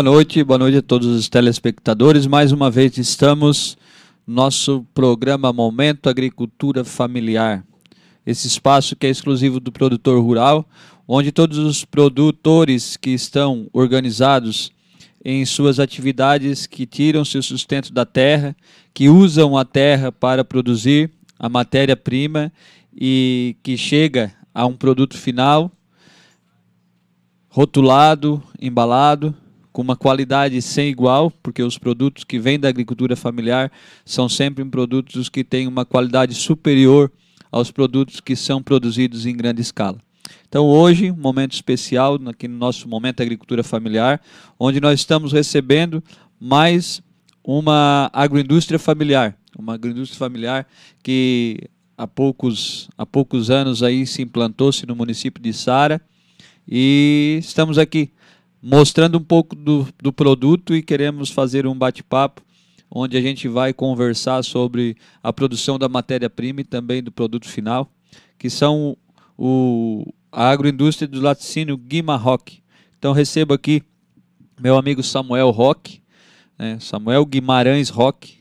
Boa noite, boa noite a todos os telespectadores. Mais uma vez estamos no nosso programa Momento Agricultura Familiar. Esse espaço que é exclusivo do produtor rural, onde todos os produtores que estão organizados em suas atividades que tiram seu sustento da terra, que usam a terra para produzir a matéria-prima e que chega a um produto final rotulado, embalado com uma qualidade sem igual, porque os produtos que vêm da agricultura familiar são sempre produtos que têm uma qualidade superior aos produtos que são produzidos em grande escala. Então hoje, um momento especial aqui no nosso momento agricultura familiar, onde nós estamos recebendo mais uma agroindústria familiar, uma agroindústria familiar que há poucos, há poucos anos aí se implantou-se no município de Sara e estamos aqui mostrando um pouco do, do produto e queremos fazer um bate-papo onde a gente vai conversar sobre a produção da matéria-prima e também do produto final, que são o, a agroindústria do laticínio Guima Rock. Então recebo aqui meu amigo Samuel Rock, né, Samuel Guimarães Rock.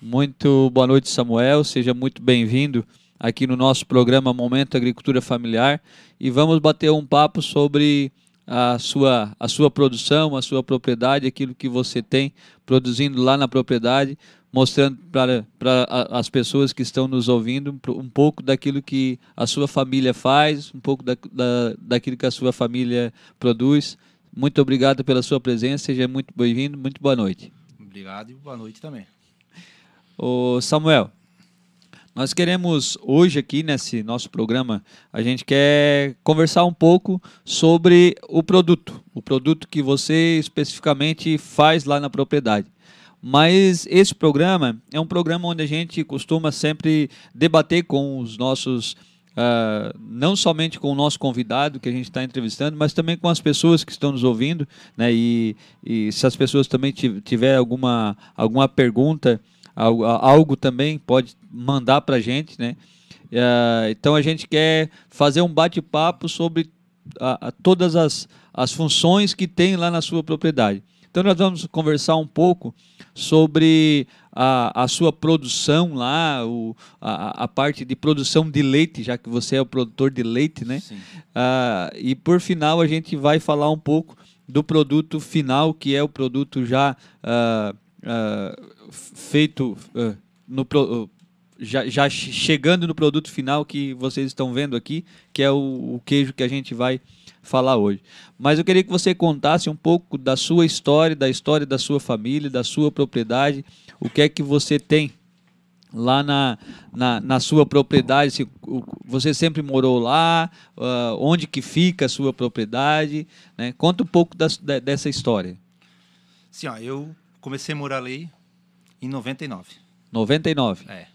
Muito boa noite, Samuel. Seja muito bem-vindo aqui no nosso programa Momento Agricultura Familiar e vamos bater um papo sobre a sua, a sua produção, a sua propriedade, aquilo que você tem produzindo lá na propriedade. mostrando para as pessoas que estão nos ouvindo um pouco daquilo que a sua família faz, um pouco da, da, daquilo que a sua família produz. Muito obrigado pela sua presença, seja muito bem-vindo, muito boa noite. Obrigado e boa noite também. Ô Samuel, nós queremos hoje aqui nesse nosso programa, a gente quer conversar um pouco sobre o produto, o produto que você especificamente faz lá na propriedade. Mas esse programa é um programa onde a gente costuma sempre debater com os nossos, uh, não somente com o nosso convidado que a gente está entrevistando, mas também com as pessoas que estão nos ouvindo. Né? E, e se as pessoas também tiver alguma, alguma pergunta, algo, algo também pode mandar para a gente. Né? Uh, então a gente quer fazer um bate-papo sobre a, a todas as, as funções que tem lá na sua propriedade. Então nós vamos conversar um pouco sobre a, a sua produção lá, o, a, a, parte de produção de leite, já que você é o produtor de leite, né? Ah, e por final a gente vai falar um pouco do produto final, que é o produto já ah, ah, feito ah, no já, já, chegando no produto final que vocês estão vendo aqui, que é o, o queijo que a gente vai falar hoje. Mas eu queria que você contasse um pouco da sua história, da história da sua família, da sua propriedade, o que é que você tem lá na, na, na sua propriedade, se, você sempre morou lá, uh, onde que fica a sua propriedade, né? Conta um pouco das, dessa história. Sim, ó, eu comecei a morar ali em 99. 99? É.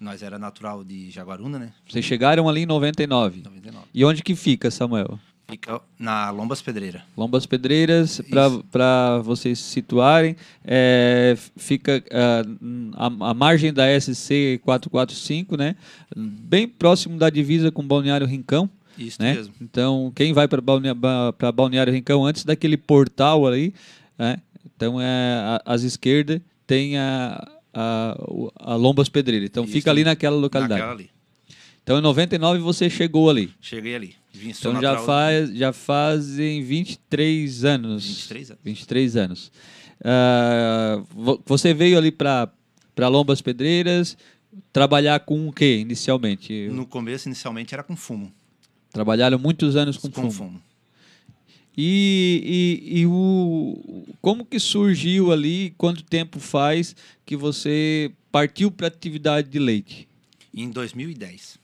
Nós era natural de Jaguaruna, né? Vocês chegaram ali em 99. 99. E onde que fica, Samuel? Fica na Lombas Pedreira. Lombas Pedreiras, para vocês se situarem, é, fica uh, a, a, margem da SC 445, né? Bem próximo da divisa com Balneário Rincão. Isso né? mesmo. Então, quem vai para Balneário, Balneário Rincão antes daquele portal ali, né? Então é, às esquerdas tem a a, a Lombas Pedreira. Então Isso, fica ali naquela localidade. Naquela ali. Então em 99 você chegou ali. Cheguei ali. Vim então já, faz, já fazem 23 anos. 23 anos. 23 anos. Uh, você veio ali para Lombas Pedreiras trabalhar com o que inicialmente? No começo, inicialmente, era com fumo. Trabalharam muitos anos com, com fumo. fumo. E, e, e, o, como que surgiu ali, quanto tempo faz que você partiu para a atividade de leite? Em 2010.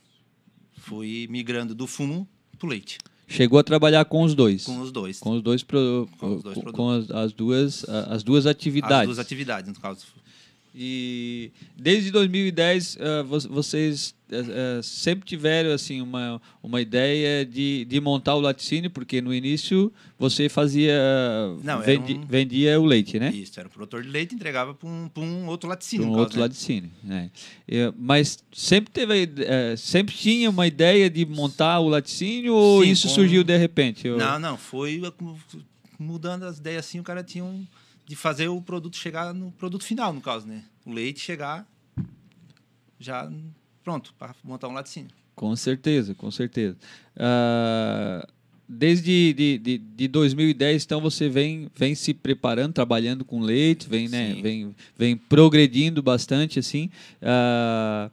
Fui migrando do fumo para o leite. Chegou a trabalhar com os dois? Com os dois. Com os dois, pro, com, os dois com as, as, duas, as duas atividades. As duas atividades, no caso. E desde 2010 uh, vocês uh, sempre tiveram assim uma, uma ideia de, de montar o laticínio, porque no início você fazia Não, vendi, um... vendia o leite, né? Isso, era o produtor de leite entregava para um, um outro laticínio. Um outro caso, né? laticínio, né? mas sempre teve uh, sempre tinha uma ideia de montar o laticínio ou Sim, isso com... surgiu de repente? Não, não, foi mudando as ideias assim, o cara tinha um de fazer o produto chegar no produto final, no caso, né? O leite chegar já pronto para montar um laticínio. Com certeza, com certeza. Uh, desde de, de, de 2010, então você vem, vem se preparando, trabalhando com leite, vem, né, vem, vem progredindo bastante assim. Uh,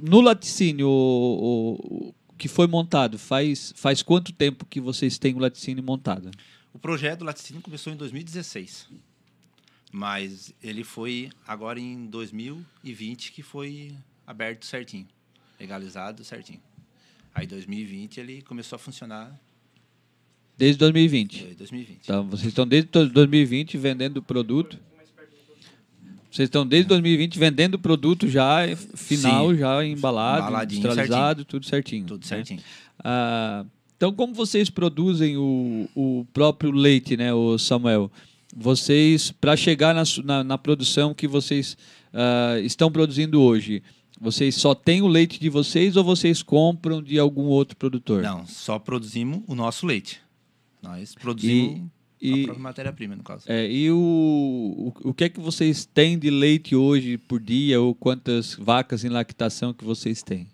no laticínio o, o, que foi montado, faz, faz quanto tempo que vocês têm o laticínio montado? O projeto do laticínio começou em 2016, mas ele foi agora em 2020 que foi aberto certinho, legalizado certinho. Aí 2020 ele começou a funcionar. Desde 2020? Desde 2020. Então, vocês estão desde 2020 vendendo produto? Vocês estão desde 2020 vendendo produto já final, Sim. já embalado, industrializado, certinho. tudo certinho. Tudo né? certinho. Ah, então, como vocês produzem o, o próprio leite, né, o Samuel? Vocês, para chegar na, na, na, produção que vocês uh, estão produzindo hoje, vocês só têm o leite de vocês ou vocês compram de algum outro produtor? Não, só produzimos o nosso leite. Nós produzimos e, a matéria-prima, no caso. É, e o, o, o que é que vocês têm de leite hoje por dia ou quantas vacas em lactação que vocês têm?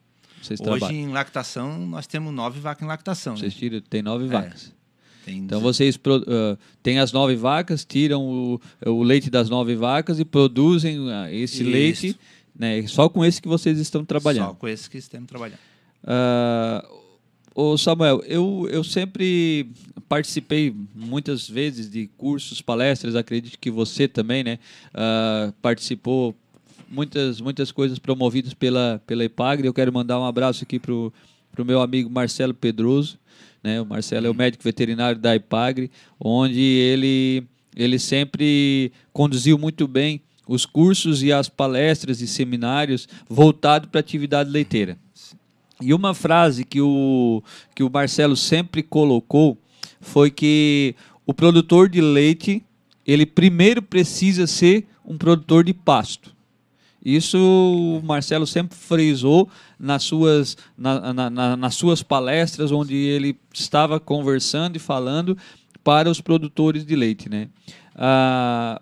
Vocês Hoje, trabalham? em lactação, nós temos nove vacas em lactação. Vocês né? tiram, tem nove é. vacas. Tem Então vocês pro- ah, têm as nove vacas, tiram o, o leite das nove vacas e produzem ah, esse Isso. leite, né? Só com esse que vocês estão trabalhando. Só com esses que estamos trabalhando. Ah, ô Samuel, eu, eu sempre participei muitas vezes de cursos, palestras, acredito que você também, né? Ah, participou muitas, muitas coisas promovidas pela, pela Epagre. Eu quero mandar um abraço aqui pro, pro meu amigo Marcelo Pedroso, né? O Marcelo é o médico veterinário da Epagre, onde ele, ele sempre conduziu muito bem os cursos e as palestras e seminários voltados para a atividade leiteira. E uma frase que o, que o Marcelo sempre colocou foi que o produtor de leite, ele primeiro precisa ser um produtor de pasto. Isso o Marcelo sempre frisou nas suas, na- na- na- nas suas palestras, onde ele estava conversando e falando para os produtores de leite. Né? Ah,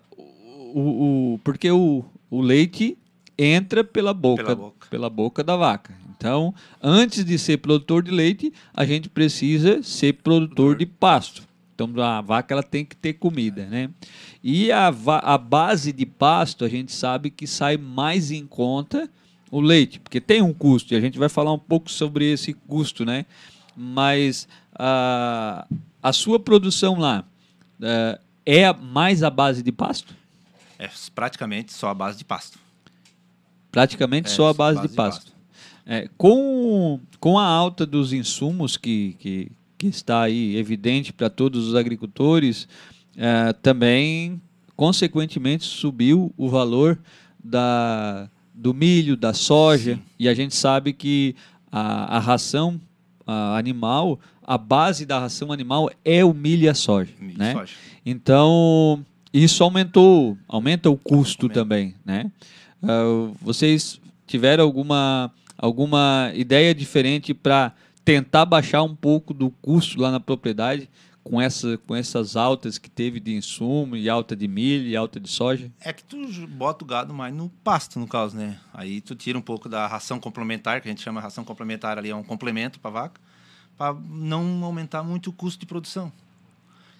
o, o- porque o, o leite entra pela boca, Pela boca. pela boca da vaca. Então, antes de ser produtor de leite, a gente precisa ser produtor de pasto. Então, a vaca ela tem que ter comida, né? E a, a base de pasto, a gente sabe que sai mais em conta o leite, porque tem um custo, e a gente vai falar um pouco sobre esse custo, né? Mas a, a sua produção lá eh, é mais a base de pasto? É praticamente só a base de pasto. Praticamente É, só a base, base de de pasto. pasto. É, com, com a alta dos insumos que, que, que está aí evidente para todos os agricultores, é, também, consequentemente, subiu o valor da, do milho, da soja, Sim. e a gente sabe que a, a ração a animal, a base da ração animal é o milho e a soja. Milho né? soja. Então, isso aumentou, aumenta o custo Aumenta. também, né? Ah, vocês tiveram alguma, alguma ideia diferente para tentar baixar um pouco do custo lá na propriedade com, essa, com essas altas que teve de insumo e alta de milho e alta de soja? É que tu bota o gado mais no pasto, no caso, né? Aí tu tira um pouco da ração complementar, que a gente chama ração complementar ali, é um complemento para vaca, para não aumentar muito o custo de produção.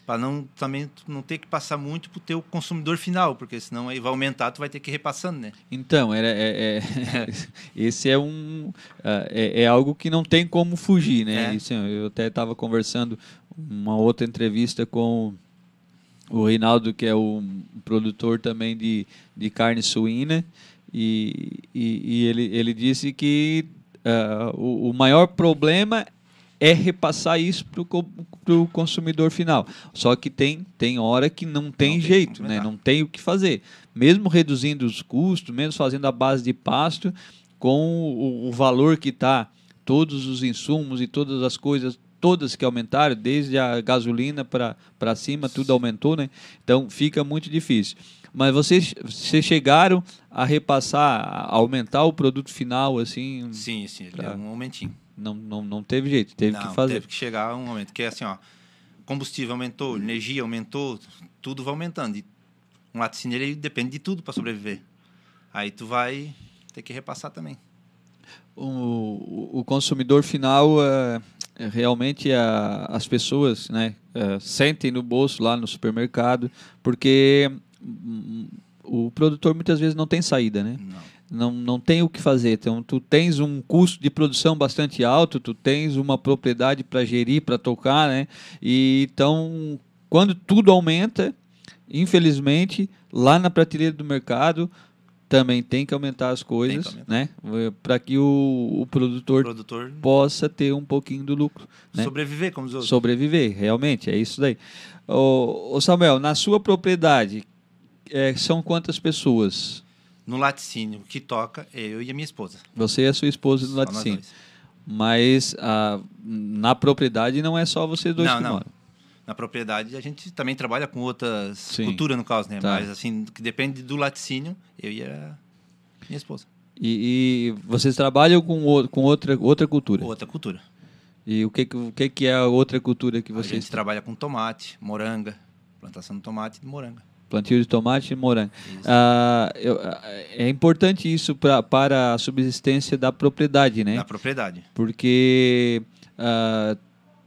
Para não também não ter que passar muito pro teu consumidor final, porque senão aí vai aumentar, tu vai ter que ir repassando, né? Então, era, é, é- esse é um ah, é, é algo que não tem como fugir, né? É. Isso, eu até estava conversando uma outra entrevista com o Reinaldo, que é o produtor também de, de carne suína, e, e, e ele, ele disse que ah, o, o maior problema é repassar isso para o consumidor final. Só que tem, tem hora que não tem tem jeito, né? não tem o que fazer. Mesmo reduzindo os custos, mesmo fazendo a base de pasto, com o, o valor que está, todos os insumos e todas as coisas, todas que aumentaram, desde a gasolina para cima, tudo aumentou, né? Então fica muito difícil. Mas vocês, vocês chegaram a repassar, a aumentar o produto final, assim, Sim, sim, Pra- um aumentinho. Não, não, não teve jeito, teve Não, que fazer. Teve que chegar um momento que é assim, ó, combustível aumentou, energia aumentou, tudo vai aumentando. E um laticínio ele depende de tudo para sobreviver. Aí tu vai ter que repassar também. o, o consumidor final é, é realmente a- as pessoas né, é, sentem no bolso lá no supermercado porque hum, o produtor muitas vezes não tem saída, né? Não. Não, não tem o que fazer. Então, tu tens um custo de produção bastante alto, tu tens uma propriedade para gerir, para tocar, né? E então, quando tudo aumenta, infelizmente, lá na prateleira do mercado também tem que aumentar as coisas, aumentar. né? Para que o, o O produtor produtor possa ter um pouquinho do lucro, né? sobreviver, como os outros. sobreviver, realmente, é isso daí. Ô, ô Samuel, na sua propriedade, é, são quantas pessoas? No laticínio, que toca eu e a minha esposa. Você e a sua esposa nós laticínio. Mas ah, na propriedade não é só vocês dois Não, que não. moram. Na propriedade a gente também trabalha com outras Sim. culturas, no caso, né? Tá. Mas assim, que depende do laticínio, eu e a minha esposa. E, e vocês trabalham com, com outra, outra cultura. Outra cultura. E o que, que- o que, que é a outra cultura que A vocês gente trabalha com tomate, moranga, plantação de tomate e de moranga. Plantio de tomate e morango. Ah, eu- ah, é importante isso pra, para a subsistência da propriedade, né? Na propriedade. Porque ah,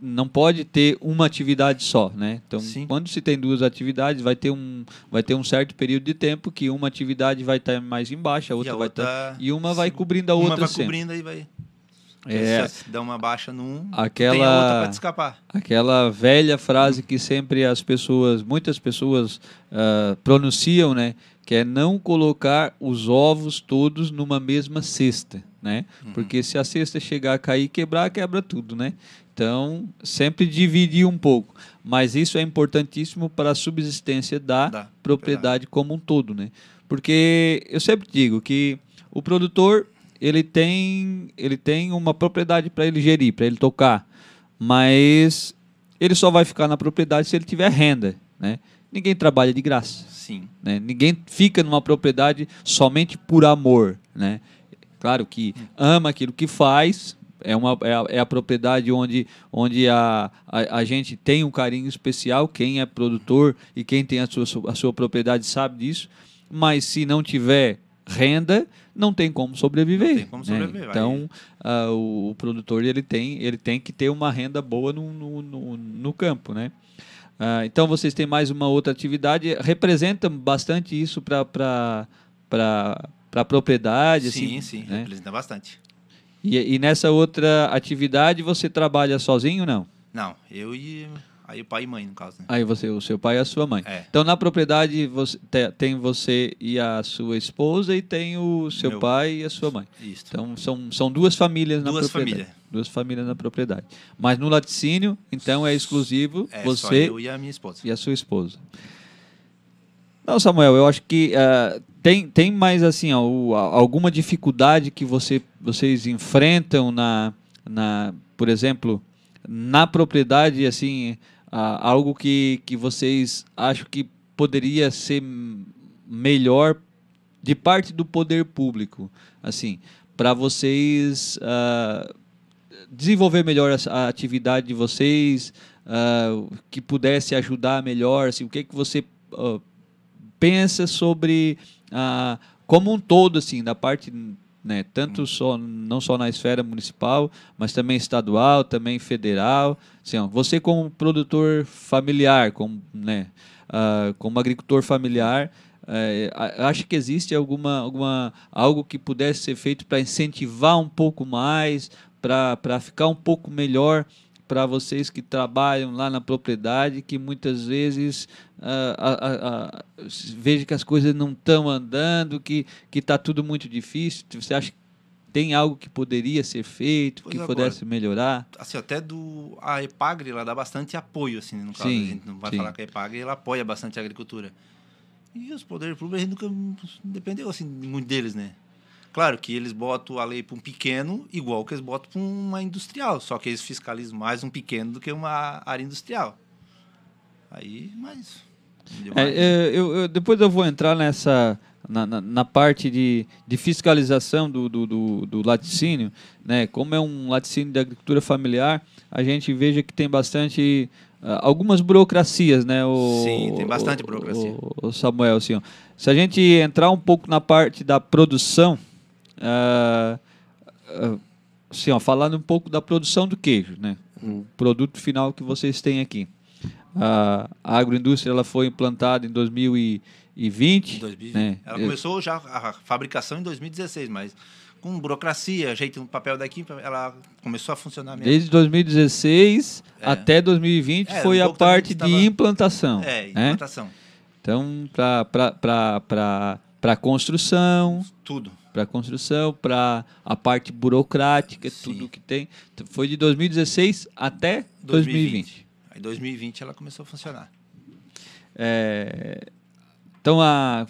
não pode ter uma atividade só, né? Então, Sim. quando se tem duas atividades, vai ter um, vai ter um certo período de tempo que uma atividade vai estar mais embaixo, a outra, e, a vai outra, estar e uma vai cobrindo a uma outra vai sempre. cobrindo aí vai. É. Se dá uma baixa num, Aquela- tem outra para escapar. Aquela velha frase que sempre as pessoas, muitas pessoas ah, pronunciam, né? Que é não colocar os ovos todos numa mesma cesta, né? Porque se a cesta chegar a cair e quebrar, quebra tudo, né? Então, sempre dividir um pouco. Mas isso é importantíssimo para a subsistência da, Da propriedade como um todo, né? Porque eu sempre digo que o produtor ele tem ele tem uma propriedade para ele gerir, para ele tocar, mas ele só vai ficar na propriedade se ele tiver renda, né? Ninguém trabalha de graça, Sim. né? Ninguém fica numa propriedade somente por amor, né? Claro que ama aquilo que faz, é, uma, é, a, é a propriedade onde, onde a, a, a gente tem um carinho especial, quem é produtor e quem tem a sua, a sua propriedade sabe disso, mas se não tiver renda, não tem como sobreviver. Não tem como né? sobreviver, vai. Então, ah, o, o produtor ele tem, ele tem que ter uma renda boa no, no, no, no campo, né? Ah, então vocês têm mais uma outra atividade, representa bastante isso para para a propriedade, sim, assim, sim, né? representa bastante. E, e nessa outra atividade você trabalha sozinho ou não? Não, eu e aí o pai e mãe, no caso, né? Aí você, o seu pai e a sua mãe. É. Então na propriedade você, te- tem você e a sua esposa e tem o seu Meu- pai e a sua mãe. Isso. Então são, são duas famílias na Duas propriedade. famílias. Duas famílias na propriedade. Mas no laticínio, então é exclusivo é você eu e a minha esposa. e a sua esposa. Não, Samuel, eu acho que ah, tem, tem mais assim, ó, o- alguma dificuldade que você, vocês enfrentam na, na, por exemplo, na propriedade, assim, ah, algo que, que vocês acham que poderia ser melhor de parte do poder público, assim, para vocês ah, desenvolver melhor a, atividade de vocês, ah, que pudesse ajudar melhor, assim, o que que você ah, pensa sobre ah, como um todo, assim, da parte, né, tanto só não só na esfera municipal, mas também estadual, também federal, assim, ó, você como produtor familiar, como, né, ah, como agricultor familiar, eh, acha que existe alguma, alguma algo que pudesse ser feito para incentivar um pouco mais, para ficar um pouco melhor para vocês que trabalham lá na propriedade, que muitas vezes ah, ah, ah, que as coisas não estão andando, que que está tudo muito difícil. Você acha que tem algo que poderia ser feito, Pois que agora- pudesse melhorar? Assim, até do a Epagre, ela dá bastante apoio, assim, no caso. Sim, a gente não vai sim. falar que a Epagre, ela apoia bastante a agricultura. E os poderes públicos, a gente nunca dependeu, assim, muito deles, né? Claro que eles botam a lei para um pequeno, igual que eles botam para uma industrial, só que eles fiscalizam mais um pequeno do que uma área industrial. Aí, mas... É, é, eu, eu- depois eu vou entrar nessa na, na, na parte de, de fiscalização do, do, do, do laticínio, né? Como é um laticínio de agricultura familiar, a gente veja que tem bastante ah, algumas burocracias, né? O, Sim, tem bastante o- burocracia. O, o Samuel, assim, ó. se a gente entrar um pouco na parte da produção, ah, assim, ó, falando um pouco da produção do queijo, né? O produto final que vocês têm aqui. A a agroindústria ela foi implantada em 2020. Em 2020. né? Ela Eu- começou já a fabricação em 2016, mas com burocracia, jeito no papel daqui, ela começou a funcionar mesmo. Desde 2016 É. até 2020 É, foi um a parte de tava- implantação. É, né? implantação. Então, para construção, Tudo. Para construção, para a parte burocrática, Sim. tudo que tem. Foi de 2016 até 2020. Aí 2020 ela começou a funcionar. É, então a,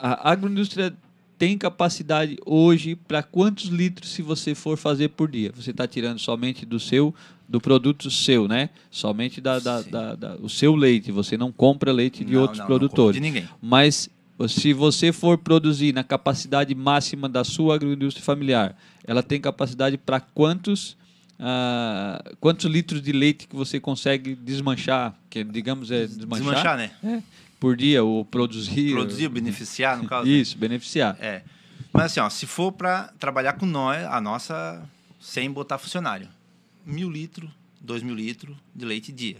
a agroindústria tem capacidade hoje para quantos litros se você for fazer por dia? Você está tirando somente do seu do produto seu, né? Somente da, da, da- da- o seu leite. Você não compra leite de Não, outros não, não produtores. de ninguém. Mas se você for produzir na capacidade máxima da sua agroindústria familiar, ela tem capacidade para quantos ah, quantos litros de leite que você consegue desmanchar, que digamos é desmanchar, Desmanchar, né? É, por dia ou produzir, Produzir, beneficiar, no caso. né? isso, beneficiar. É. Mas assim, ó, se for para trabalhar com nós, a nossa, sem botar funcionário, mil litros 2 mil litros de leite dia.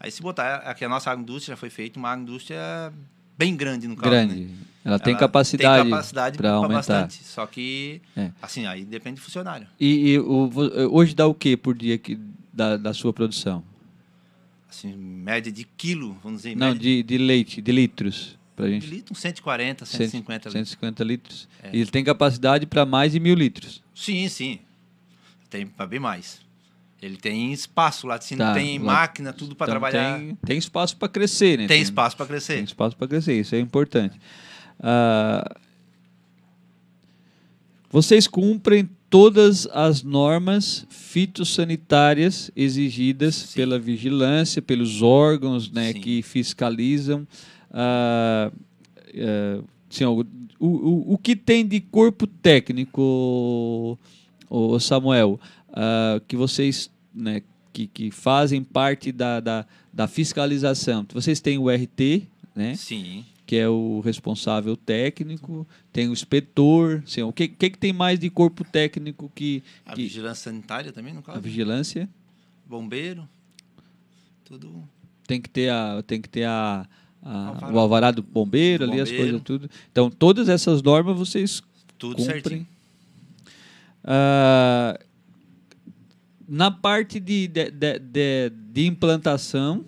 Aí se botar, aqui a nossa agroindústria já foi feita uma agroindústria bem grande no caso, Grande. né? Ela tem Ela capacidade, tem capacidade para pra aumentar. bastante. Só que, É. assim, aí depende do funcionário. E, e o, hoje dá o que por dia que, da, da sua produção? Assim, média de quilo, vamos dizer, Não, de, de leite, de litros. Pra de gente. litro, uns 140, 150 litros. 150 litros. É. E ele tem capacidade para mais de mil litros. Sim, sim. Tem para bem mais. Ele tem espaço lá cima, Tá, tem lá- máquina, tudo para Então trabalhar. Tem, tem espaço para crescer, né? Tem espaço para crescer. Tem espaço para crescer, isso é importante. Ah, vocês cumprem todas as normas fitossanitárias exigidas Sim. pela vigilância, pelos órgãos né, Sim. que fiscalizam. Assim, ó, o, o, o que tem de corpo técnico, o Samuel, ah, que vocês né, que, que fazem parte da, da, da fiscalização? Vocês têm o RT, né? Sim. que é o responsável técnico, tem o inspetor, assim, o que, que, que tem mais de corpo técnico que, A que vigilância sanitária também, no a caso. vigilância Bombeiro. Tudo. tem que ter a tem que ter a, a- Alvará. o alvará do bombeiro, Do ali as coisas tudo. Então todas essas normas vocês Tudo cumprem. certinho. Ah, na parte de, de, de, de- implantação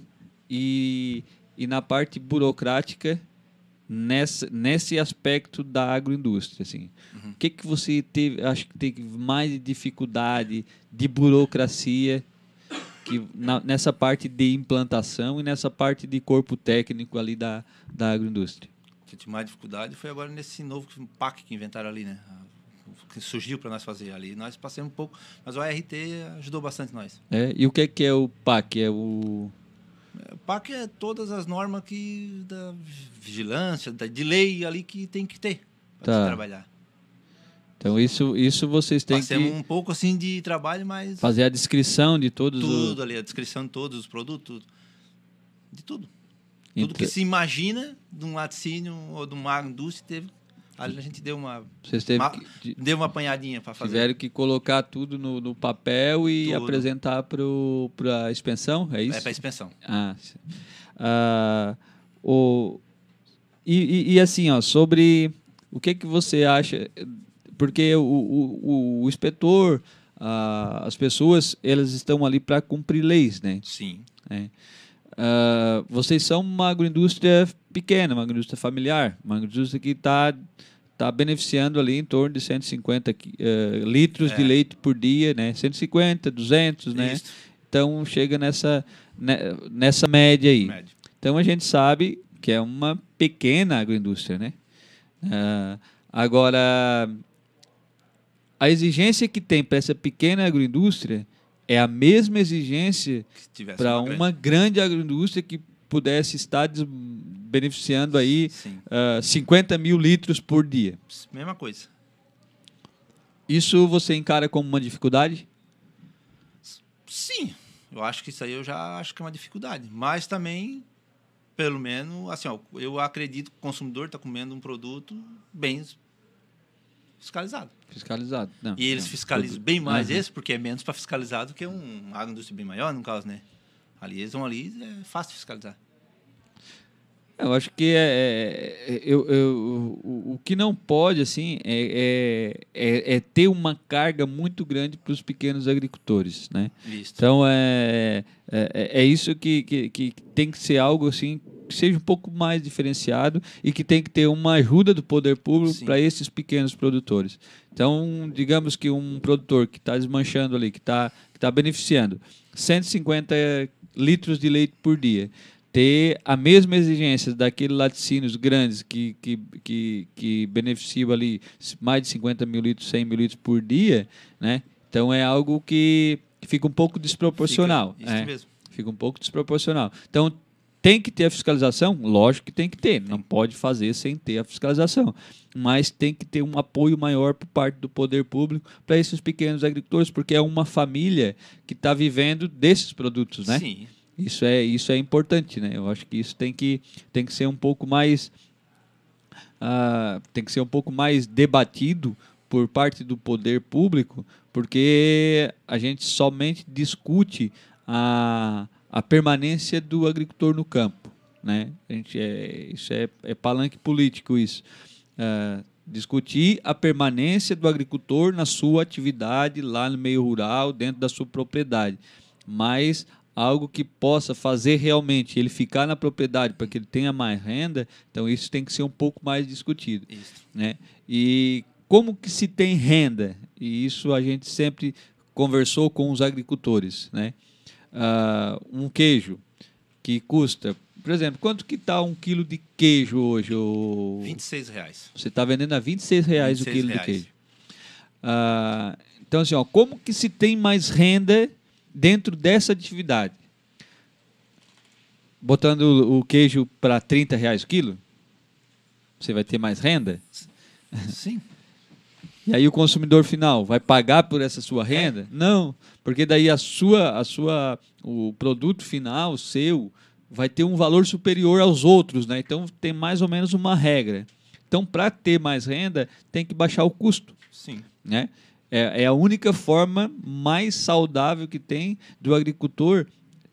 e, e na parte burocrática, nessa, nesse aspecto da agroindústria, assim, Uhum. o que, que você teve, acho que teve mais de dificuldade de burocracia que na- nessa parte de implantação e nessa parte de corpo técnico ali da, da agroindústria? O que eu tive mais dificuldade foi agora nesse novo PAC que inventaram ali, né? Que surgiu para nós fazer ali. Nós passamos um pouco, mas o ART ajudou bastante nós. É, e o que, que é o PAC? É o O PAC é todas as normas que da vigilância, da, de lei ali que tem que ter para Tá. trabalhar. Então isso, isso vocês têm Passamos que um pouco assim de trabalho, mas fazer a descrição de todos tudo os ali, a descrição de todos os produtos, de tudo. Tudo que se imagina de um laticínio ou de uma agroindústria, teve, ali a gente deu uma, vocês teve Ma- que, de- deu uma apanhadinha para fazer. tiveram que colocar tudo no, no papel e Tudo. apresentar para a expensão, é isso? É para expensão. Ah. Ah, o, e, e- e assim, ó, sobre o que, que você acha, porque o, o, o, inspetor, ah, as pessoas, elas estão ali para cumprir leis, né? Sim. né? Ah, vocês são uma agroindústria pequena, uma agroindústria familiar, uma agroindústria que está tá beneficiando ali em torno de 150 qui- eh, litros de É. leite por dia, né? 150, 200, né? Isso. Então chega nessa, ne- nessa média aí. Médio. Então a gente sabe que é uma pequena agroindústria, né? Ah, agora, a exigência que tem para essa pequena agroindústria é a mesma exigência para uma grande agroindústria que pudesse estar beneficiando aí Sim. ah, 50 mil litros por dia. Mesma coisa. Isso você encara como uma dificuldade? Sim. Eu acho que isso aí eu já acho que é uma dificuldade. Mas também, pelo menos, assim, ó, eu acredito que o consumidor está comendo um produto bem fiscalizado. Fiscalizado. Não, E eles não. fiscalizam bem mais Aham. esse, porque é menos para fiscalizar do que um uma agroindústria bem maior, no caso, né? Ali eles vão ali, é fácil fiscalizar. Eu acho que é, é- eu, eu- o, o que não pode assim é, é, é- é ter uma carga muito grande para os pequenos agricultores, né? Visto. Então é, é, é isso que, que, que tem que ser algo assim que seja um pouco mais diferenciado e que tem que ter uma ajuda do poder público para esses pequenos produtores. Então, digamos que um produtor que está desmanchando ali, que está que tá beneficiando 150 litros de leite por dia, ter a mesma exigência daqueles laticínios grandes que, que, que, que beneficiam ali mais de 50 mil litros, 100 mil litros por dia, né? Então é algo que que fica um pouco desproporcional. Fica- isso é. mesmo. Fica um pouco desproporcional. Então, tem que ter a fiscalização? Lógico que tem que ter. Não pode fazer sem ter a fiscalização. Mas tem que ter um apoio maior por parte do poder público para esses pequenos agricultores, porque é uma família que está vivendo desses produtos, né? Sim. Isso é, isso é importante, né? Eu acho que isso tem que, tem que ser um pouco mais ah, tem que ser um pouco mais debatido por parte do poder público, porque a gente somente discute a, a permanência do agricultor no campo. Né? A gente é, isso é, é palanque político isso. Uh, discutir a permanência do agricultor na sua atividade lá no meio rural, dentro da sua propriedade. Mas algo que possa fazer realmente ele ficar na propriedade para que ele tenha mais renda, então isso tem que ser um pouco mais discutido. Isso. Né? E como que se tem renda? E isso a gente sempre conversou com os agricultores. Né? Uh, um queijo que custa, por exemplo, quanto que está um quilo de queijo hoje? O... 26 reais. Você está vendendo a 26 reais 26 o quilo reais. de queijo. Uh, então, assim, ó, como que se tem mais renda dentro dessa atividade. Botando o queijo para 30 reais o quilo, você vai ter mais renda? Sim. E aí o consumidor final vai pagar por essa sua renda? É. Não, porque daí a sua, a sua, o produto final seu vai ter um valor superior aos outros, né? Então tem mais ou menos uma regra. Então para ter mais renda tem que baixar o custo. Sim. Né? É, é a única forma mais saudável que tem do agricultor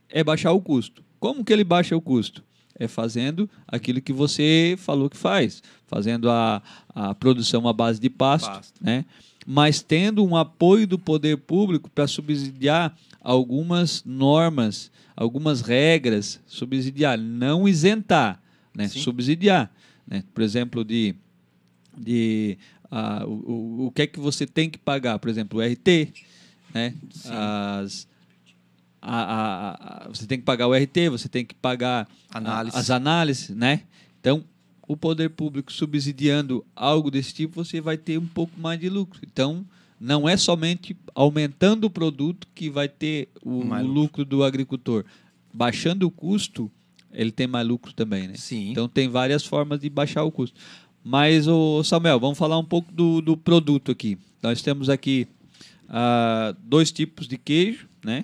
é baixar o custo. Como que ele baixa o custo? É fazendo aquilo que você falou que faz, fazendo a, a produção à base de pasto, pasto. né? mas tendo um apoio do poder público para subsidiar algumas normas, algumas regras, subsidiar, não isentar, né? subsidiar. Né? Por exemplo, de, de ah, o, o, que é que você tem que pagar, por exemplo, o RT, né? As, a, a, a, você tem que pagar o RT, você tem que pagar Análise. as análises, né? Então, o poder público subsidiando algo desse tipo, você vai ter um pouco mais de lucro. Então, não é somente aumentando o produto que vai ter o, o lucro. do agricultor. Baixando o custo, ele tem mais lucro também, né? Sim. Então, tem várias formas de baixar o custo. Mas, o Samuel, vamos falar um pouco do, do produto aqui. Nós temos aqui uh, dois tipos de queijo, né?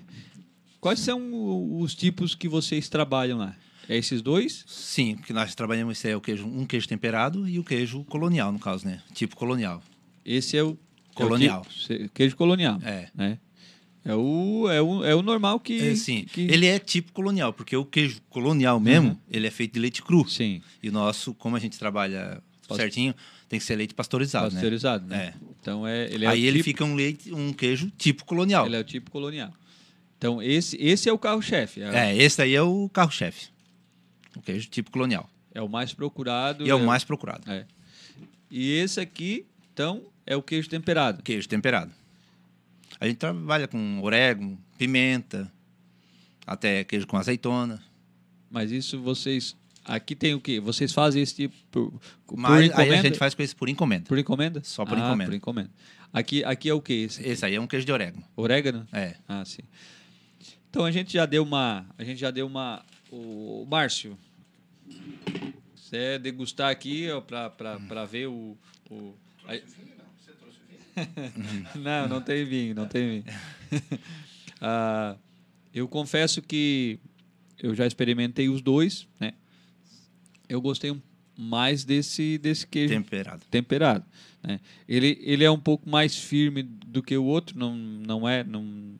Quais são os tipos que vocês trabalham lá? É esses dois? Sim, que nós trabalhamos é o queijo, um queijo temperado e o queijo colonial, no caso, né? Tipo colonial. Esse é o colonial. É o queijo, queijo colonial. É. Né? É o, é o, é o normal que. É, sim. Que... Ele é tipo colonial, porque o queijo colonial mesmo, uhum. ele é feito de leite cru. Sim. E o nosso, como a gente trabalha certinho, tem que ser leite pasteurizado, pasteurizado né? né? É. Então é, ele é Aí ele tipo... fica um leite, um queijo tipo colonial. Ele é o tipo colonial. Então esse, esse é o carro-chefe. É, é esse aí é o carro-chefe. O queijo tipo colonial. É o mais procurado. E é o mais procurado. É. E esse aqui, então, é o queijo temperado. Queijo temperado. A gente trabalha com orégano, pimenta, até queijo com azeitona. Mas isso vocês Aqui tem o quê? Vocês fazem esse tipo por, por Mas, encomenda? Aí a gente faz com esse por encomenda. Por encomenda? Só por ah, encomenda. por encomenda. Aqui, aqui é o quê? Esse, esse aí é um queijo de orégano. Orégano? É. Ah, sim. Então a gente já deu uma, a gente já deu uma o, o Márcio, você é degustar aqui para ver o, o aí... não, não tem vinho, não tem vinho. ah, eu confesso que eu já experimentei os dois, né? eu gostei mais desse, desse queijo temperado. temperado né? ele, ele é um pouco mais firme do que o outro, não, não é. Não,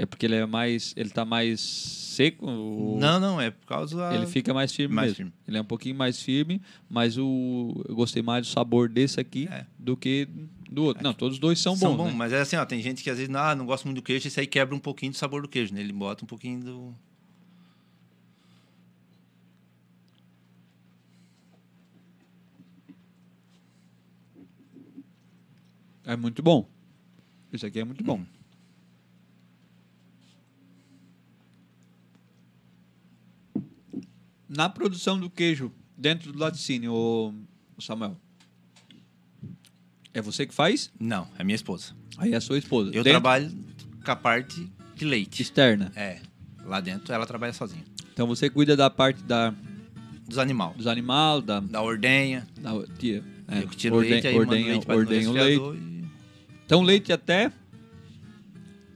é porque ele é mais. Ele tá mais seco? Não, não, é por causa. Ele fica mais firme mais mesmo. Firme. Ele é um pouquinho mais firme, mas o, eu gostei mais do sabor desse aqui é. do que do outro. É. Não, todos os dois são, são bons. Bom, né? Mas é assim, ó, tem gente que às vezes ah, não gosta muito do queijo, esse aí quebra um pouquinho do sabor do queijo, né? Ele bota um pouquinho do. É muito bom. Isso aqui é muito bom. Na produção do queijo dentro do laticínio, Samuel, é você que faz? Não, é minha esposa. Aí é a sua esposa. Eu dentro? trabalho com a parte de leite. Externa. É. Lá dentro ela trabalha sozinha. Então você cuida da parte da dos animais. Dos animais, da da ordenha. Da, tia, é, eu que tiro leite, aí ordenha, leite ordenha o leite. E... Então, leite até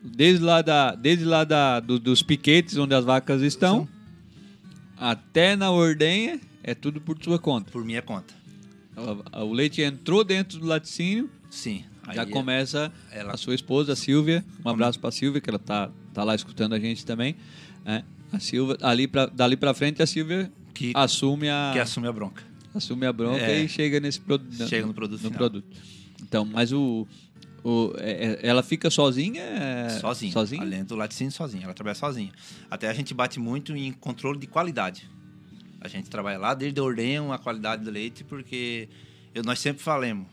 desde lá, da, desde lá da, do, dos piquetes onde as vacas estão, Sim. Até na ordenha, é tudo por sua conta. Por minha conta. O, o leite entrou dentro do laticínio. Sim. Já começa ela- a sua esposa, a Silvia. Um abraço para Silvia, que ela tá, tá lá escutando a gente também. né? A Silvia, ali pra, dali para frente, a Silvia Que, assume a, que assume a bronca. assume a bronca É. e chega nesse produto. Chega no produto no final. produto. Então, mas o, o é- é- ela fica sozinha? é, sozinha. Sozinha? Além do laticínio, sozinha. Ela trabalha sozinha. Até a gente bate muito em controle de qualidade. A gente trabalha lá desde a ordenha a qualidade do leite, porque eu, nós sempre falamos,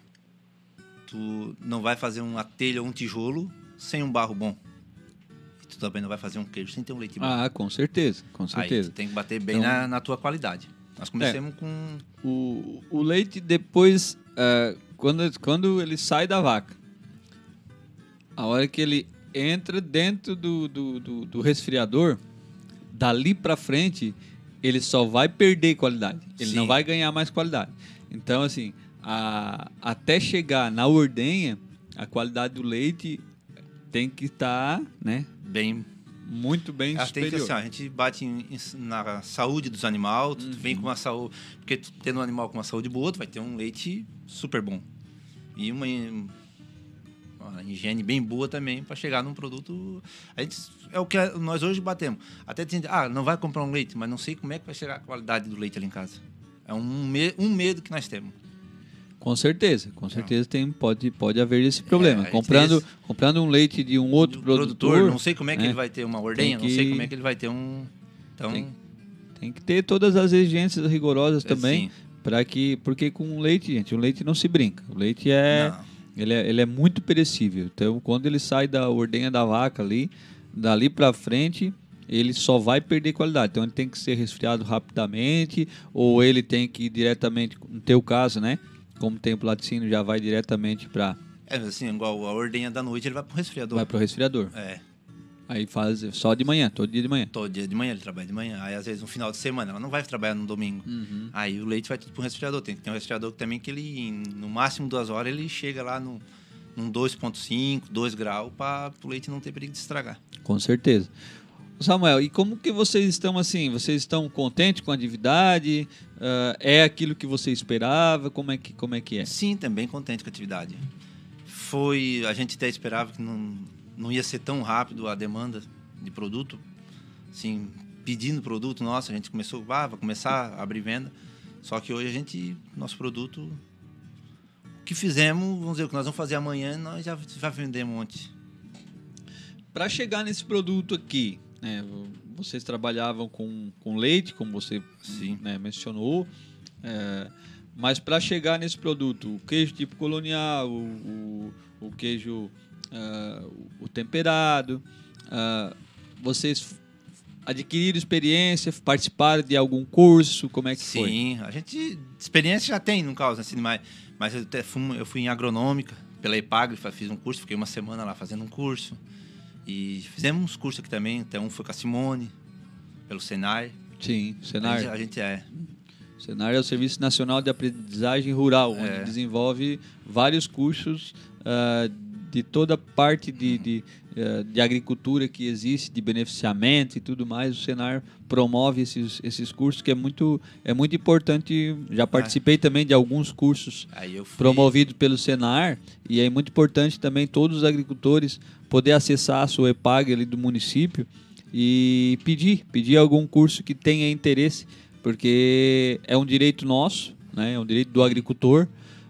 tu não vai fazer uma telha ou um tijolo sem um barro bom. Tu também não vai fazer um queijo sem ter um leite bom. Ah, com certeza, com Aí certeza. tu tem que bater bem Então- na, na tua qualidade. Nós começamos com... O, o leite depois, é, quando, quando ele sai da vaca, a hora que ele entra dentro do, do, do, do resfriador, dali pra frente, ele só vai perder qualidade. Ele Sim. não vai ganhar mais qualidade. Então, assim, a- até chegar na ordenha, a qualidade do leite tem que estar, né, bem muito bem Acho que tem que, superior. assim, a gente bate em- em- na saúde dos animais, tu vem Uhum. com uma saúde. Porque tendo um animal com uma saúde boa, tu vai ter um leite super bom. E uma, uma higiene bem boa também para chegar num produto. A gente, é o que nós hoje batemos. Até dizendo, ah, não vai comprar um leite, mas não sei como é que vai chegar a qualidade do leite ali em casa. É um, me- um medo que nós temos. Com certeza, com certeza tem, pode, pode haver esse problema. É, comprando, tem comprando um leite de um outro O produtor, não sei como é que né, ele vai ter uma ordenha, tem não sei que- como é que ele vai ter um. Então, Tem- tem que ter todas as exigências rigorosas É, também, sim. para que porque com leite, gente, o leite não se brinca. O leite é Não. Ele é, ele é muito perecível. Então, quando ele sai da ordenha da vaca ali, dali para frente, ele só vai perder qualidade. Então, ele tem que ser resfriado rapidamente, ou ele tem que ir diretamente, no teu caso, né? Como tem o laticínio, já vai diretamente para É assim, igual a ordenha da noite, ele vai pro resfriador. vai para o resfriador. É. Aí faz só de manhã, todo dia de manhã. Todo dia de manhã ele trabalha de manhã. Aí, às vezes, no final de semana, ela não vai trabalhar no domingo. Uhum. Aí o leite vai tudo pro resfriador. Tem que ter um resfriador também que ele, no máximo duas horas, ele chega lá no, num 2,5, 2 graus, para o leite não ter perigo de estragar. Com certeza. Samuel, e como que vocês estão assim? Vocês estão contentes com a atividade? Ah, é aquilo que você esperava? Como é que, como é, que é? Sim, também contente com a atividade. Foi. A gente até esperava que não, não ia ser tão rápido a demanda de produto. Assim, pedindo produto, nossa, a gente começou, ah, vai começar a abrir venda. Só que hoje a gente, nosso produto, o que fizemos, vamos dizer, o que nós vamos fazer amanhã, nós já, já vendemos ontem. Para chegar nesse produto aqui, né, vocês trabalhavam com, com leite, como você Sim. né, mencionou, é, mas para chegar nesse produto, o queijo tipo colonial, o, o, o queijo, ah, o temperado, ah, vocês adquiriram experiência, participaram de algum curso, como é que foi? Sim, a gente. Experiência já tem, no caso, assim, mas, mas eu, até fui, eu fui em agronômica, pela Epagrifa, fiz um curso, fiquei uma semana lá fazendo um curso. E fizemos uns cursos aqui também, até um foi com a Simone, pelo Senai. Sim, A Senar. gente, a gente é. Senar é o Serviço Nacional de Aprendizagem Rural, onde É. desenvolve vários cursos ah, de toda parte de, de, eh, de agricultura que existe, de beneficiamento e tudo mais. O Senar promove esses, esses cursos, que é muito, é muito importante. Já participei também de alguns cursos promovidos pelo Senar e é muito importante também todos os agricultores poder acessar a sua EPAG ali do município e pedir, pedir algum curso que tenha interesse, porque é um direito nosso, né? é um direito do agricultor.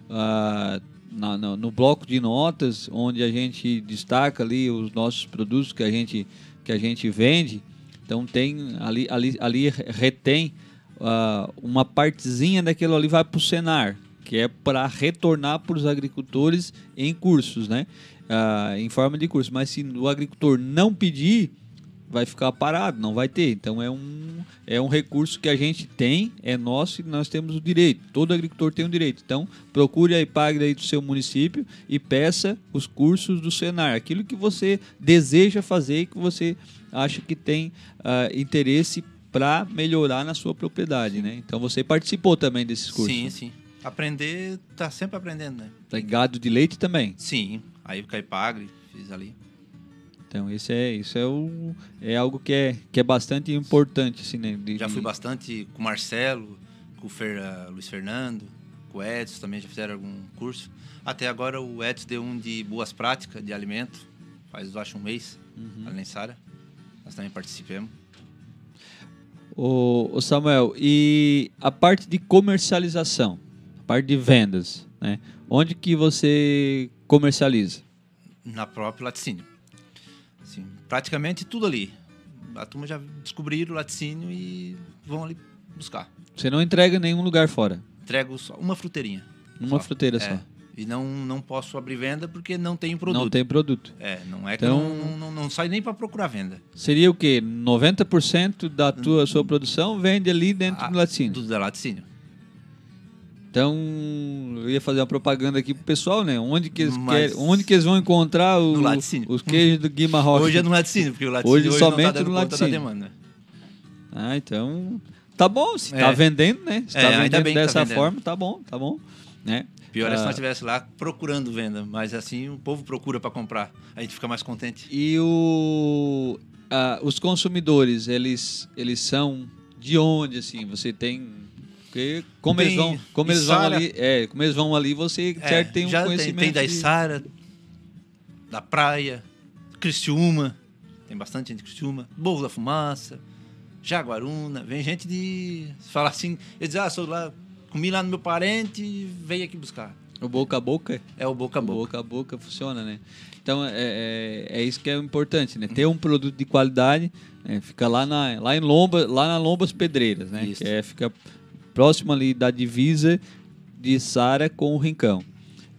ah, na- na- no bloco de notas, onde a gente destaca ali os nossos produtos que a gente, que a gente vende, então tem ali, ali, ali retém ah, uma partezinha daquilo ali vai para o Senar, que é para retornar para os agricultores em cursos, né? Ah, em forma de curso. Mas se o agricultor não pedir, vai ficar parado, não vai ter. Então é um, é um recurso que a gente tem, é nosso e nós temos o direito. Todo agricultor tem o direito. Então procure a IPAG aí do seu município e peça os cursos do Senar, aquilo que você deseja fazer e que você acha que tem ah, interesse para melhorar na sua propriedade, né? Então você participou também desses cursos. Sim, sim. Aprender, tá sempre aprendendo, né? Tem gado de leite também. Sim. Aí com a Epagre, fiz ali. Então isso é isso é, o, é algo que é, que é bastante importante assim, né? De- Já fui bastante com o Marcelo, com o Fer, ah, Luiz Fernando. com o Edson também já fizeram algum curso. Até agora o Edson deu um de boas práticas de alimento, faz acho um mês, Uhum. ali em Sara. Nós também participamos. O, o Samuel, e a parte de comercialização, a parte de vendas, né? Onde que você comercializa? na própria laticínio. Praticamente tudo ali. A turma já descobriram o laticínio e vão ali buscar. Você não entrega em nenhum lugar fora, Entrego só uma fruteirinha. numa Só. fruteira É. só. E não, não posso abrir venda porque não tenho produto. Não tem produto. É, não é que Então- eu não, não, não sai nem para procurar venda. Seria o quê? 90% da tua sua produção vende ali dentro Ah, do laticínio. Do da laticínio. Então, eu ia fazer uma propaganda aqui pro pessoal, né? Onde que eles, Mas- querem, onde que eles vão encontrar o- os queijos do Guima Rock? Hoje é no laticínio, porque o laticínio Hoje hoje, somente tá no laticínio. da demanda. Ah, então. Tá bom, se É. tá vendendo, né? Se É, tá vendendo bem tá dessa vendendo. forma, tá bom, tá bom. Né? Pior é se Ah. nós estivesse lá procurando venda, mas assim o povo procura para comprar. A gente fica mais contente. E o, ah, os consumidores, eles, eles são de onde, assim? Você tem. Porque como Tem eles vão, como eles vão Içara. ali, é, como eles vão ali, você É, certo tem um já tem, conhecimento. tem da de- Içara, da praia, Criciúma, tem bastante gente de Criciúma, Morro da Fumaça, Jaguaruna, vem gente de. Fala assim, eles dizem, ah, sou lá, comi lá no meu parente e veio aqui buscar. O boca a boca, É o boca a o boca. boca a boca funciona, né? Então é, é, é isso que é o importante, né? Ter um produto de qualidade, né? fica lá na lá em Lomba, lá na Lombas Pedreiras, né? Isso. Que é, fica próximo ali da divisa de Sara com o Rincão.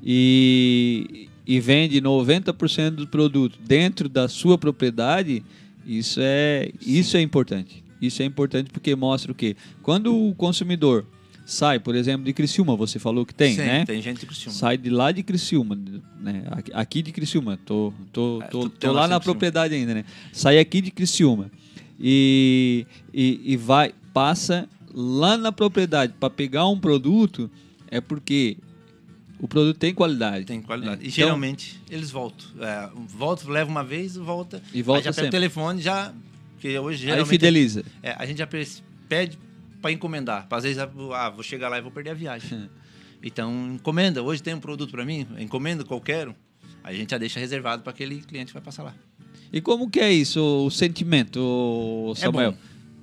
E, e vende 90% do produto dentro da sua propriedade, isso é isso é importante. Isso é importante porque mostra o quê? Quando o consumidor sai, por exemplo, de Criciúma, você falou que tem, Sim, né? Tem gente de Criciúma. Sai de lá de Criciúma, né? Aqui- de Criciúma, tô, tô, É, tô, tô tem lá na propriedade ainda, né? Sai aqui de Criciúma e, e, e vai, passa lá na propriedade para pegar um produto, é porque o produto tem qualidade. Tem qualidade. né? E Então, geralmente eles voltam. É, volta, leva uma vez, volta. E volta aí já pega sempre. o telefone, já. Porque hoje aí geralmente. fideliza. É, a gente já pe- pede para encomendar. Às vezes, ah, vou chegar lá e vou perder a viagem. então, encomenda. Hoje tem um produto para mim, encomenda qualquer um. Aí a gente já deixa reservado para aquele cliente que vai passar lá. E como que é isso, o sentimento, ô, Samuel? bom.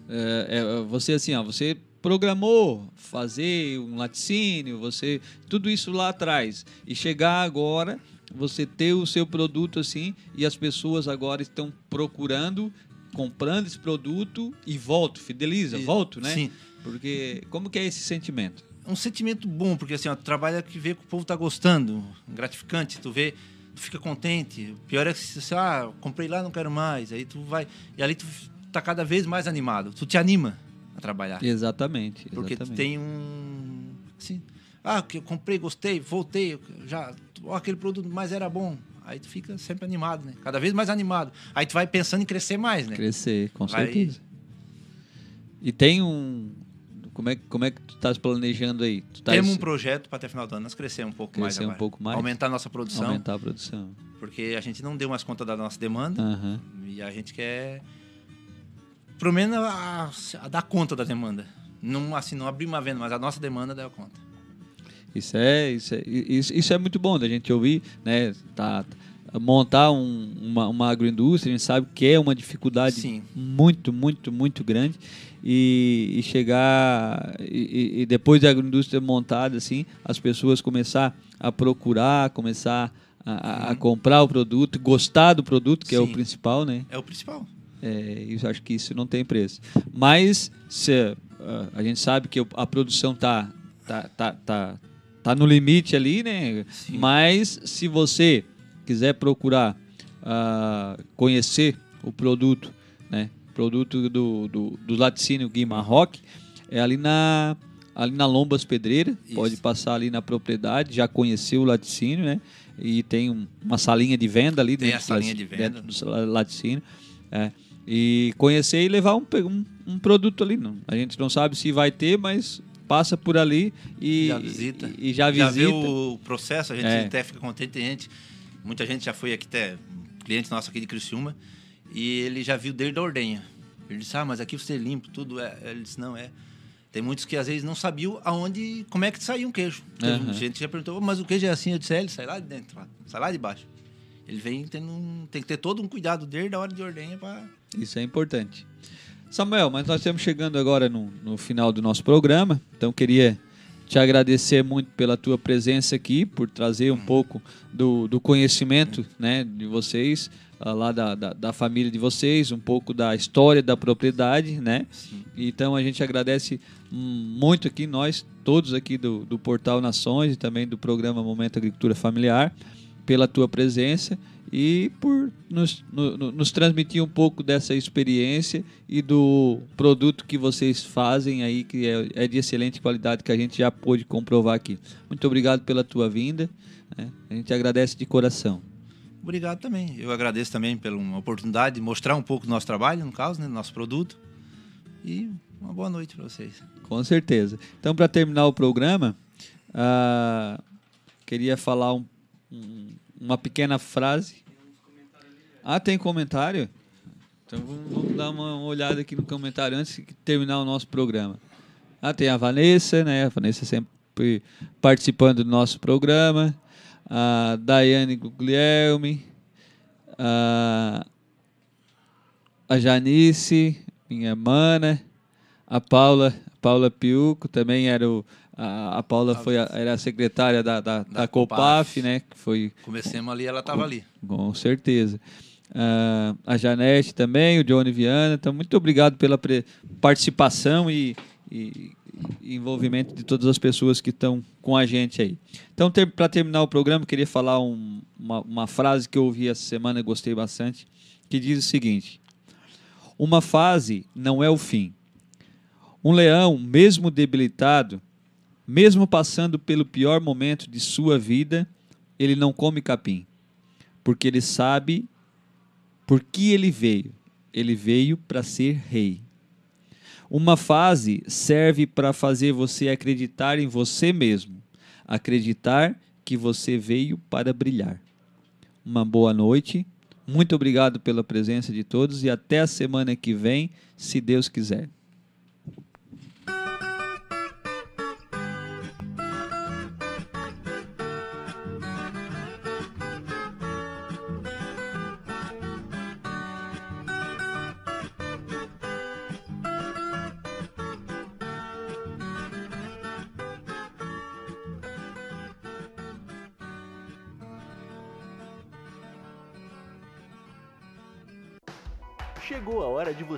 É, é, você assim, ó, você programou fazer um laticínio, você tudo isso lá atrás e chegar agora, você ter o seu produto assim e as pessoas agora estão procurando, comprando esse produto e volto, fideliza, E- volto, né? Sim. Porque como que é esse sentimento? um sentimento bom, porque assim, ó, tu trabalha que vê que o povo tá gostando, gratificante, tu vê, tu fica contente. O pior é que se, ah, comprei lá, não quero mais. Aí tu vai, e ali tu tá cada vez mais animado. Tu te anima a trabalhar. Exatamente, Porque tu exatamente. tem um assim, ah, que eu comprei, gostei, voltei, já, ó, aquele produto mais era bom. Aí tu fica sempre animado, né? Cada vez mais animado. Aí tu vai pensando em crescer mais, né? Crescer, com Vai- certeza. E tem um como é, que- como é que tu estás planejando aí? Tu estás Temos um projeto para até final do ano nós crescer um pouco mais Crescer um agora. pouco mais? Aumentar a nossa produção. aumentar a produção. porque a gente não deu mais conta da nossa demanda Aham. e a gente quer pelo menos a, a dar conta da demanda não assim não abrir uma venda mas a nossa demanda dá conta Isso é, isso é, isso, isso é muito bom da gente ouvir, né? Tá, montar um- uma, uma agroindústria, a gente sabe que é uma dificuldade Sim. muito, muito, muito grande. E, e chegar, e, e- depois da agroindústria montada, assim, as pessoas começar a procurar, começar a, a- a comprar o produto, gostar do produto, que é o Sim. principal, né? é o principal É, eu acho que isso não tem preço. Mas se, a gente sabe que a produção tá, tá, tá, tá, tá no limite ali, né? Sim. Mas se você quiser procurar ah, conhecer o produto, né? Produto do, do, do laticínio Guima Rock, é ali na, ali na Lombas Pedreira. Isso. Pode passar ali na propriedade, já conheceu o laticínio, né? E tem um- uma salinha de venda ali Tem dentro a salinha do de venda. dentro do laticínio. É. E conhecer e levar um, um, um produto ali. Não. A gente não sabe se vai ter, mas passa por ali e já visita E, e já já visita. vê o processo a gente É. até fica contente gente muita gente já foi aqui até cliente nosso aqui de Criciúma e ele já viu desde a ordenha ele disse ah mas aqui você limpa tudo é ele disse não é Tem muitos que às vezes não sabiam aonde, como é que saía um queijo. A gente já perguntou, mas o queijo é assim? Eu disse, é, ele sai lá de dentro, lá, sai lá de baixo. Ele vem tendo um, tem que ter todo um cuidado desde a hora de ordenha para Isso é importante. Samuel, mas nós estamos chegando agora no, no final do nosso programa, então queria te agradecer muito pela tua presença aqui, por trazer um pouco do, do conhecimento né, de vocês, ah, lá da, da, da família de vocês, um pouco da história da propriedade, né? Então a gente agradece hum, muito aqui, nós todos aqui do, do Portal Nações e também do programa Momento Agricultura Familiar, pela tua presença e por nos, no- no- nos transmitir um pouco dessa experiência e do produto que vocês fazem aí, que é, é de excelente qualidade, que a gente já pôde comprovar aqui. Muito obrigado pela tua vinda. né? A gente agradece de coração. Obrigado também. Eu agradeço também pela oportunidade de mostrar um pouco do nosso trabalho, no caso, né, do nosso produto. E uma boa noite para vocês. Com certeza. Então, para terminar o programa, ah, queria falar um- um- uma pequena frase. Ah, tem comentário? Então vamos, dar uma olhada aqui no comentário antes de terminar o nosso programa. Ah, tem a Vanessa, né? A Vanessa sempre participando do nosso programa. A Daiane Guglielmi. A, a Janice, minha mana. A Paula, Paula Piuco também era o. A, a Paula foi a, era a secretária da, da, da, Da COPAF, COPAF. né? Que foi Comecemos ali, ela estava ali. com certeza. Ah, a Janete também, o Johnny Viana. Então, muito obrigado pela pre- participação e, e- e envolvimento de todas as pessoas que estão com a gente aí. Então, para terminar o programa, queria falar um- uma, uma frase que eu ouvi essa semana e gostei bastante, que diz o seguinte: Uma fase não é o fim. Um leão, mesmo debilitado, mesmo passando pelo pior momento de sua vida, ele não come capim porque ele sabe por que ele veio. Ele veio para ser rei. Uma fase serve para fazer você acreditar em você mesmo, acreditar que você veio para brilhar. Uma boa noite, muito obrigado pela presença de todos e até a semana que vem, se Deus quiser.